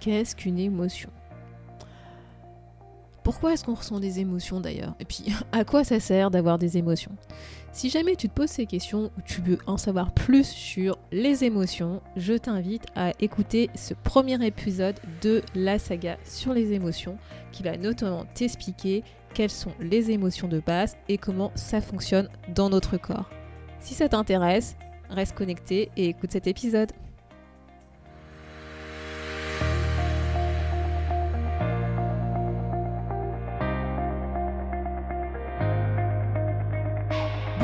qu'est-ce qu'une émotion? Pourquoi est-ce qu'on ressent des émotions d'ailleurs? Et puis, à quoi ça sert d'avoir des émotions? Si jamais tu te poses ces questions ou tu veux en savoir plus sur les émotions, je t'invite à écouter ce premier épisode de la saga sur les émotions qui va notamment t'expliquer quelles sont les émotions de base et comment ça fonctionne dans notre corps. Si ça t'intéresse, reste connecté et écoute cet épisode.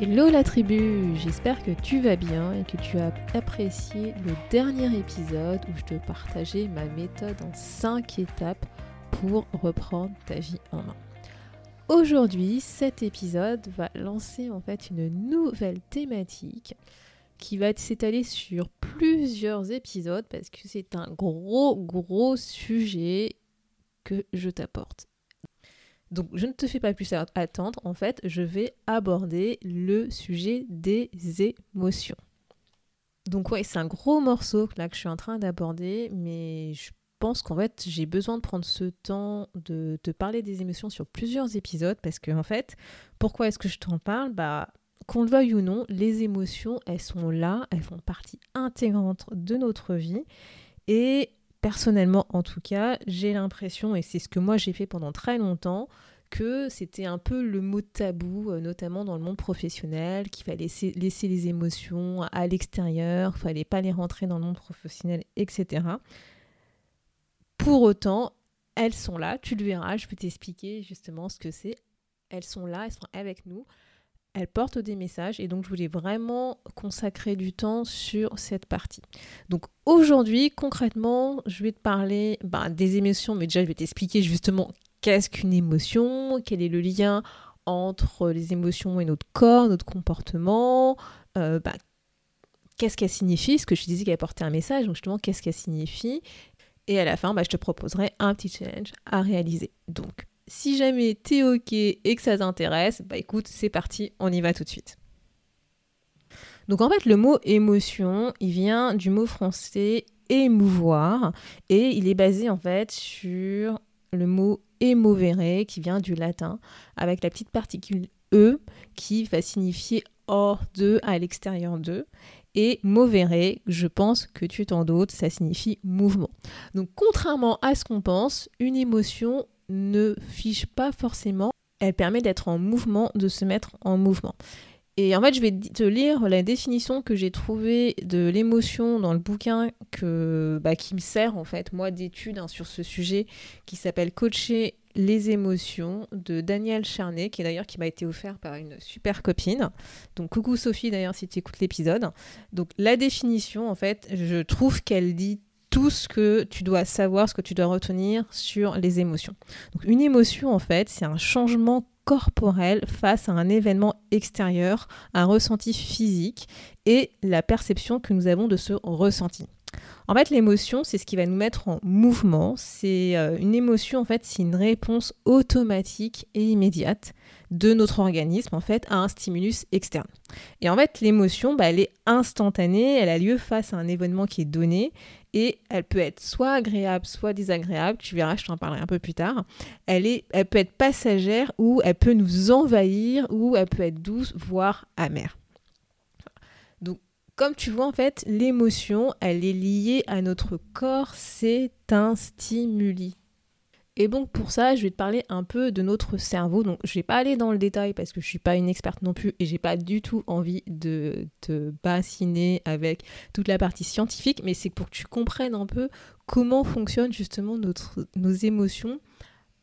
Hello la tribu, j'espère que tu vas bien et que tu as apprécié le dernier épisode où je te partageais ma méthode en 5 étapes pour reprendre ta vie en main. Aujourd'hui, cet épisode va lancer en fait une nouvelle thématique qui va s'étaler sur plusieurs épisodes parce que c'est un gros gros sujet que je t'apporte. Donc je ne te fais pas plus attendre, en fait, je vais aborder le sujet des émotions. Donc ouais, c'est un gros morceau là que je suis en train d'aborder, mais je pense qu'en fait j'ai besoin de prendre ce temps de te parler des émotions sur plusieurs épisodes parce que en fait, pourquoi est-ce que je t'en parle? Bah qu'on le veuille ou non, les émotions, elles sont là, elles font partie intégrante de notre vie et personnellement en tout cas, j'ai l'impression, et c'est ce que moi j'ai fait pendant très longtemps, que c'était un peu le mot tabou, euh, notamment dans le monde professionnel, qu'il fallait laisser, les émotions à l'extérieur, fallait pas les rentrer dans le monde professionnel, etc. Pour autant, elles sont là, tu le verras, je peux t'expliquer justement ce que c'est. Elles sont là, elles sont avec nous elle porte des messages et donc je voulais vraiment consacrer du temps sur cette partie. Donc aujourd'hui, concrètement, je vais te parler bah, des émotions, mais déjà je vais t'expliquer justement qu'est-ce qu'une émotion, quel est le lien entre les émotions et notre corps, notre comportement, euh, bah, qu'est-ce qu'elle signifie, ce que je disais qu'elle portait un message, donc justement qu'est-ce qu'elle signifie, et à la fin, bah, je te proposerai un petit challenge à réaliser. Donc si jamais t'es ok et que ça t'intéresse, bah écoute, c'est parti, on y va tout de suite. Donc en fait, le mot émotion, il vient du mot français émouvoir et il est basé en fait sur le mot émovere qui vient du latin avec la petite particule e qui va signifier hors de à l'extérieur de et movere, je pense que tu t'en doutes, ça signifie mouvement. Donc contrairement à ce qu'on pense, une émotion ne fiche pas forcément, elle permet d'être en mouvement, de se mettre en mouvement. Et en fait, je vais te lire la définition que j'ai trouvée de l'émotion dans le bouquin que, bah, qui me sert en fait, moi, d'étude hein, sur ce sujet, qui s'appelle Coacher les émotions de Daniel Charnet, qui d'ailleurs qui m'a été offert par une super copine. Donc coucou Sophie d'ailleurs si tu écoutes l'épisode. Donc la définition, en fait, je trouve qu'elle dit tout ce que tu dois savoir, ce que tu dois retenir sur les émotions. Donc une émotion, en fait, c'est un changement corporel face à un événement extérieur, un ressenti physique et la perception que nous avons de ce ressenti. En fait, l'émotion, c'est ce qui va nous mettre en mouvement. C'est euh, une émotion, en fait, c'est une réponse automatique et immédiate de notre organisme, en fait, à un stimulus externe. Et en fait, l'émotion, bah, elle est instantanée, elle a lieu face à un événement qui est donné et elle peut être soit agréable, soit désagréable. Tu verras, je t'en parlerai un peu plus tard. Elle, est, elle peut être passagère ou elle peut nous envahir ou elle peut être douce, voire amère. Donc, comme tu vois, en fait, l'émotion, elle est liée à notre corps. C'est un stimuli. Et donc pour ça, je vais te parler un peu de notre cerveau. Donc je vais pas aller dans le détail parce que je suis pas une experte non plus et j'ai pas du tout envie de te bassiner avec toute la partie scientifique, mais c'est pour que tu comprennes un peu comment fonctionnent justement nos émotions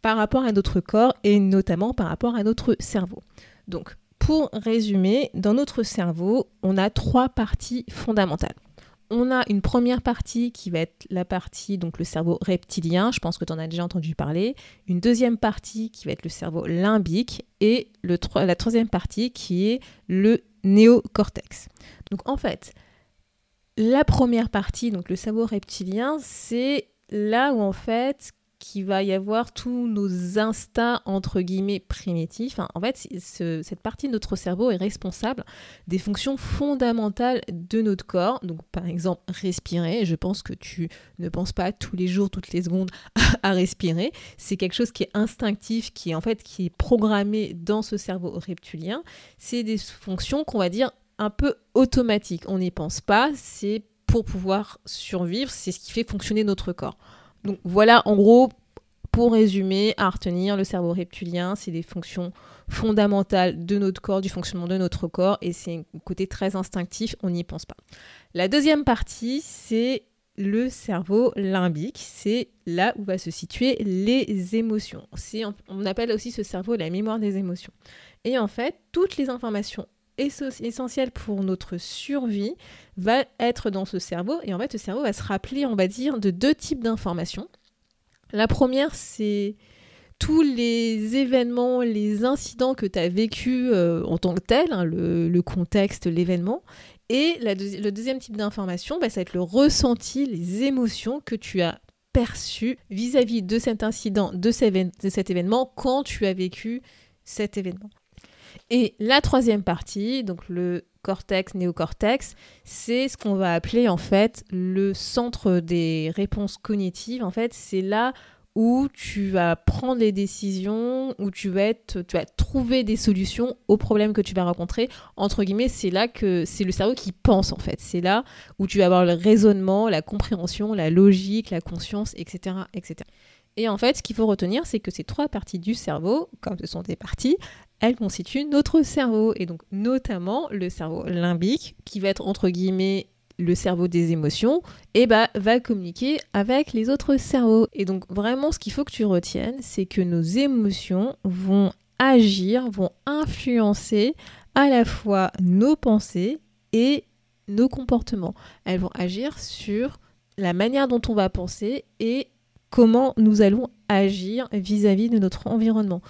par rapport à notre corps et notamment par rapport à notre cerveau. Donc pour résumer, dans notre cerveau, on a trois parties fondamentales. On a une première partie qui va être la partie, donc le cerveau reptilien, je pense que tu en as déjà entendu parler, une deuxième partie qui va être le cerveau limbique, et le, la troisième partie qui est le néocortex. Donc en fait, la première partie, donc le cerveau reptilien, c'est là où en fait qu'il va y avoir tous nos instincts entre guillemets primitifs. en fait, cette partie de notre cerveau est responsable des fonctions fondamentales de notre corps. Donc, par exemple, respirer. Je pense que tu ne penses pas tous les jours, toutes les secondes à respirer. C'est quelque chose qui est instinctif, qui est en fait qui est programmé dans ce cerveau reptilien. C'est des fonctions qu'on va dire un peu automatiques. On n'y pense pas. C'est pour pouvoir survivre. C'est ce qui fait fonctionner notre corps. Donc voilà, en gros, pour résumer, à retenir, le cerveau reptilien, c'est des fonctions fondamentales de notre corps, du fonctionnement de notre corps, et c'est un côté très instinctif, on n'y pense pas. La deuxième partie, c'est le cerveau limbique, c'est là où va se situer les émotions. On appelle aussi ce cerveau la mémoire des émotions. Et en fait, toutes les informations essentielles pour notre survie va être dans ce cerveau. Et en fait, ce cerveau va se rappeler, on va dire, de deux types d'informations. La première, c'est tous les événements, les incidents que tu as vécu euh, en tant que tel, hein, le, contexte, l'événement. Et le deuxième type d'information, bah, ça va être le ressenti, les émotions que tu as perçues vis-à-vis de cet incident, de cet événement, quand tu as vécu cet événement. Et la troisième partie, donc le cortex, néocortex, c'est ce qu'on va appeler en fait le centre des réponses cognitives. En fait, c'est là où tu vas prendre les décisions, où tu vas, être, tu vas trouver des solutions aux problèmes que tu vas rencontrer. Entre guillemets, c'est là que c'est le cerveau qui pense en fait. C'est là où tu vas avoir le raisonnement, la compréhension, la logique, la conscience, etc. etc. Et en fait, ce qu'il faut retenir, c'est que ces trois parties du cerveau, comme ce sont des parties, elles constituent notre cerveau. Et donc notamment le cerveau limbique, qui va être entre guillemets le cerveau des émotions, et bah, va communiquer avec les autres cerveaux. Et donc vraiment ce qu'il faut que tu retiennes, c'est que nos émotions vont agir, vont influencer à la fois nos pensées et nos comportements. Elles vont agir sur la manière dont on va penser et comment nous allons agir vis-à-vis -vis de notre environnement.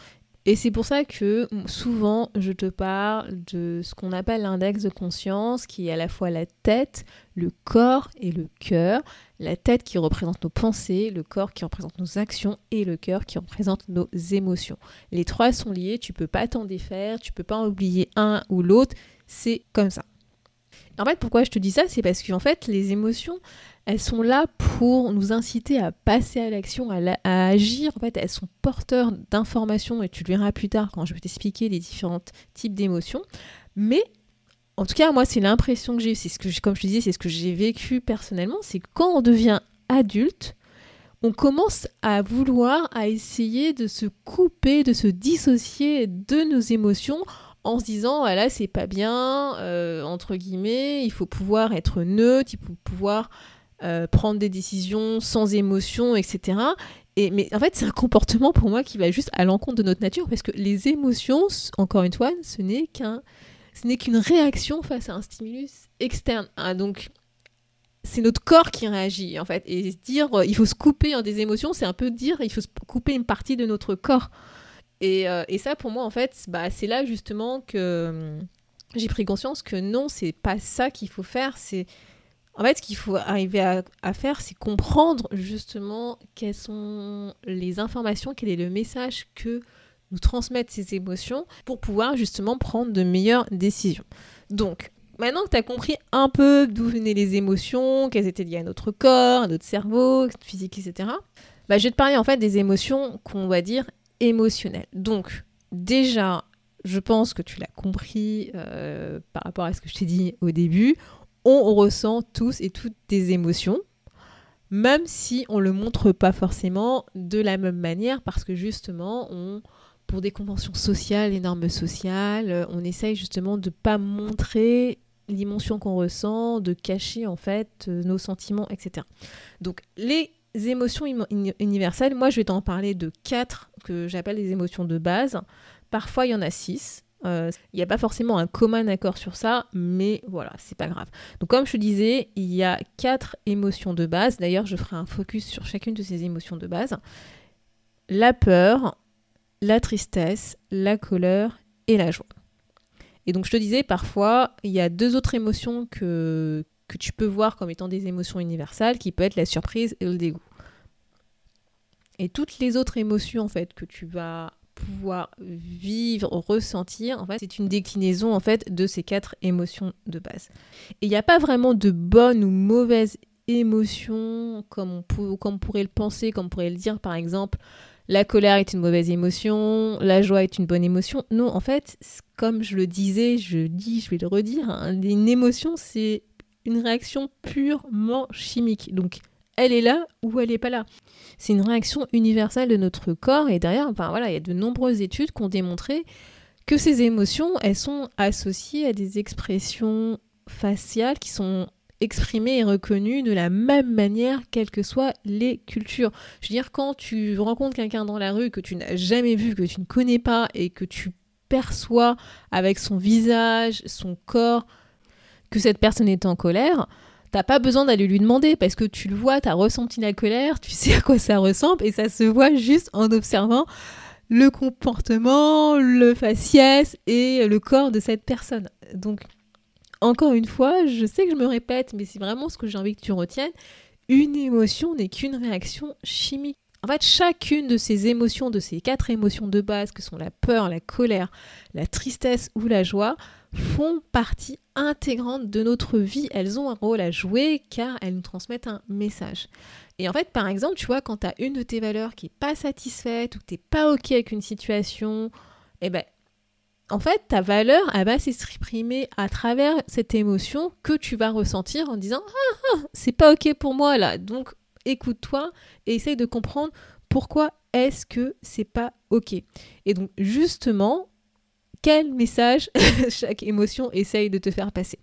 Et c'est pour ça que souvent je te parle de ce qu'on appelle l'index de conscience, qui est à la fois la tête, le corps et le cœur. La tête qui représente nos pensées, le corps qui représente nos actions et le cœur qui représente nos émotions. Les trois sont liés, tu peux pas t'en défaire, tu peux pas en oublier un ou l'autre, c'est comme ça. En fait, pourquoi je te dis ça C'est parce qu'en fait, les émotions, elles sont là pour nous inciter à passer à l'action, à, agir. En fait, elles sont porteurs d'informations et tu le verras plus tard quand je vais t'expliquer les différents types d'émotions. Mais en tout cas, moi, c'est l'impression que j'ai, c'est ce que, comme je te disais, c'est ce que j'ai vécu personnellement, c'est que quand on devient adulte, on commence à vouloir, à essayer de se couper, de se dissocier de nos émotions en se disant voilà c'est pas bien euh, entre guillemets il faut pouvoir être neutre il faut pouvoir euh, prendre des décisions sans émotion, etc. Et, mais en fait, c'est un comportement pour moi qui va juste à l'encontre de notre nature parce que les émotions, encore une fois, ce n'est qu'un, ce n'est qu'une réaction face à un stimulus externe. Ah, donc, c'est notre corps qui réagit en fait. Et dire euh, il faut se couper des émotions, c'est un peu dire il faut se couper une partie de notre corps. Et, euh, et ça, pour moi, en fait, bah, c'est là justement que hum, j'ai pris conscience que non, c'est pas ça qu'il faut faire. C'est en fait, ce qu'il faut arriver à, faire, c'est comprendre justement quelles sont les informations, quel est le message que nous transmettent ces émotions pour pouvoir justement prendre de meilleures décisions. Donc, maintenant que tu as compris un peu d'où venaient les émotions, qu'elles étaient liées à notre corps, à notre cerveau, physique, etc., bah, je vais te parler en fait des émotions qu'on va dire émotionnelles. Donc, déjà, je pense que tu l'as compris euh, par rapport à ce que je t'ai dit au début on ressent tous et toutes des émotions, même si on ne le montre pas forcément de la même manière, parce que justement, on, pour des conventions sociales, les normes sociales, on essaye justement de ne pas montrer l'émotion qu'on ressent, de cacher en fait nos sentiments, etc. Donc les émotions universelles, moi je vais t'en parler de quatre que j'appelle les émotions de base. Parfois il y en a six, Euh, il n'y a pas forcément un commun accord sur ça, mais voilà, c'est pas grave. Donc comme je te disais, il y a quatre émotions de base. D'ailleurs, je ferai un focus sur chacune de ces émotions de base. La peur, la tristesse, la colère et la joie. Et donc je te disais, parfois, il y a deux autres émotions que, que tu peux voir comme étant des émotions universelles, qui peut être la surprise et le dégoût. Et toutes les autres émotions en fait que tu vas pouvoir vivre, ressentir, en fait, c'est une déclinaison en fait de ces quatre émotions de base. Et il n'y a pas vraiment de bonnes ou mauvaises émotions comme on, comme pourrait le penser, comme on pourrait le dire par exemple. La colère est une mauvaise émotion, la joie est une bonne émotion. Non, en fait, comme je le disais, je dis, je vais le redire, hein, une émotion, c'est une réaction purement chimique. Donc, elle est là ou elle n'est pas là. C'est une réaction universelle de notre corps et derrière, enfin voilà, il y a de nombreuses études qui ont démontré que ces émotions, elles sont associées à des expressions faciales qui sont exprimées et reconnues de la même manière, quelles que soient les cultures. Je veux dire, quand tu rencontres quelqu'un dans la rue que tu n'as jamais vu, que tu ne connais pas et que tu perçois avec son visage, son corps, que cette personne est en colère, t'as pas besoin d'aller lui demander parce que tu le vois, tu as ressenti la colère, tu sais à quoi ça ressemble et ça se voit juste en observant le comportement, le faciès et le corps de cette personne. Donc, encore une fois, je sais que je me répète, mais c'est vraiment ce que j'ai envie que tu retiennes. Une émotion n'est qu'une réaction chimique. En fait, chacune de ces émotions, de ces quatre émotions de base, que sont la peur, la colère, la tristesse ou la joie, font partie intégrante de notre vie. Elles ont un rôle à jouer car elles nous transmettent un message. Et en fait, par exemple, tu vois, quand tu as une de tes valeurs qui n'est pas satisfaite ou que tu n'es pas OK avec une situation, eh ben, en fait, ta valeur, elle va s'exprimer à travers cette émotion que tu vas ressentir en disant Ah, ah c'est pas OK pour moi là. Donc, écoute-toi et essaye de comprendre pourquoi est-ce que c'est pas OK. Et donc, justement, quel message chaque émotion essaye de te faire passer.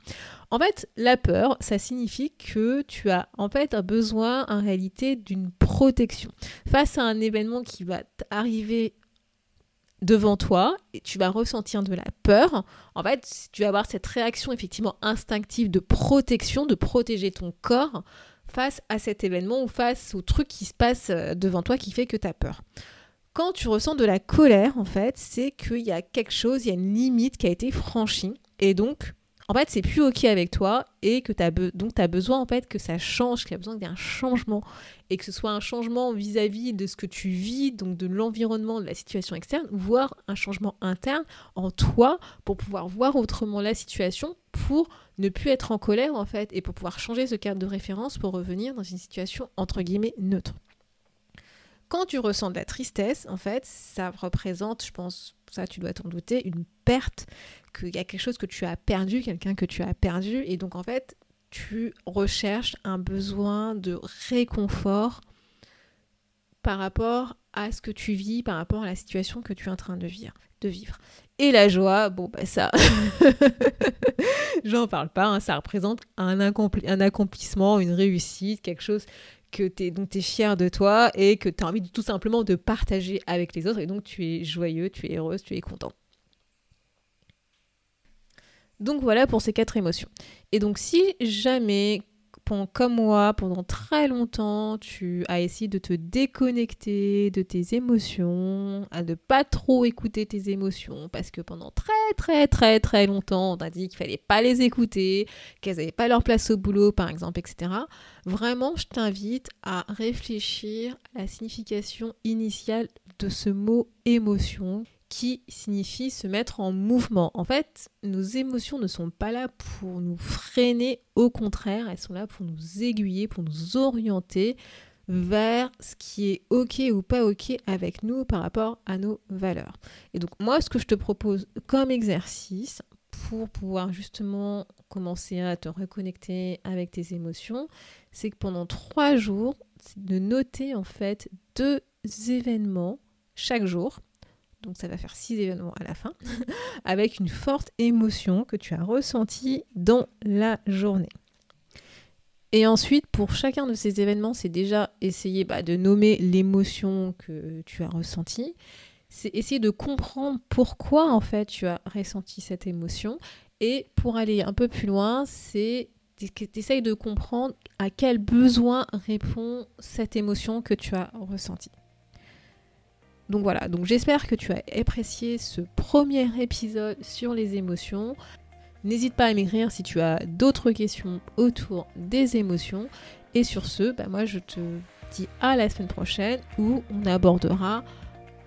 En fait, la peur, ça signifie que tu as en fait un besoin en réalité d'une protection. Face à un événement qui va arriver devant toi et tu vas ressentir de la peur. En fait, tu vas avoir cette réaction effectivement instinctive de protection, de protéger ton corps face à cet événement ou face au truc qui se passe euh, devant toi qui fait que tu as peur. Quand tu ressens de la colère, en fait, c'est qu'il y a quelque chose, il y a une limite qui a été franchie. Et donc, en fait, c'est plus OK avec toi et que tu as, donc besoin en fait que ça change, qu'il y a besoin d'un changement et que ce soit un changement vis-à-vis de ce que tu vis, donc de l'environnement, de la situation externe, voire un changement interne en toi pour pouvoir voir autrement la situation, pour ne plus être en colère en fait et pour pouvoir changer ce cadre de référence pour revenir dans une situation entre guillemets neutre. Quand tu ressens de la tristesse, en fait, ça représente, je pense, ça tu dois t'en douter, une perte, qu'il y a quelque chose que tu as perdu, quelqu'un que tu as perdu, et donc en fait, tu recherches un besoin de réconfort par rapport à ce que tu vis, par rapport à la situation que tu es en train de vivre. De vivre. Et la joie, bon bah ça, j'en parle pas, hein, ça représente un, un accomplissement, une réussite, quelque chose que tu es, donc es fier de toi et que tu as envie tout simplement de partager avec les autres et donc tu es joyeux, tu es heureuse, tu es content. Donc voilà pour ces quatre émotions. Et donc si jamais comme moi, pendant très longtemps, tu as essayé de te déconnecter de tes émotions, à ne pas trop écouter tes émotions, parce que pendant très très très très longtemps, on t'a dit qu'il fallait pas les écouter, qu'elles n'avaient pas leur place au boulot, par exemple, etc. Vraiment, je t'invite à réfléchir à la signification initiale de ce mot émotion qui signifie se mettre en mouvement. En fait, nos émotions ne sont pas là pour nous freiner, au contraire, elles sont là pour nous aiguiller, pour nous orienter vers ce qui est ok ou pas ok avec nous par rapport à nos valeurs. Et donc moi, ce que je te propose comme exercice pour pouvoir justement commencer à te reconnecter avec tes émotions, c'est que pendant trois jours, de noter en fait deux événements chaque jour donc ça va faire six événements à la fin, avec une forte émotion que tu as ressentie dans la journée. Et ensuite, pour chacun de ces événements, c'est déjà essayer bah, de nommer l'émotion que tu as ressentie, c'est essayer de comprendre pourquoi en fait tu as ressenti cette émotion. Et pour aller un peu plus loin, c'est tu de comprendre à quel besoin répond cette émotion que tu as ressentie. Donc voilà, donc j'espère que tu as apprécié ce premier épisode sur les émotions. N'hésite pas à m'écrire si tu as d'autres questions autour des émotions. Et sur ce, bah moi je te dis à la semaine prochaine où on abordera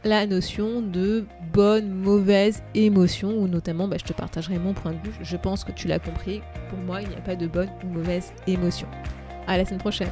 la notion de bonne, mauvaise émotion, ou notamment bah, je te partagerai mon point de vue. Je pense que tu l'as compris. Pour moi, il n'y a pas de bonne ou mauvaise émotion. À la semaine prochaine.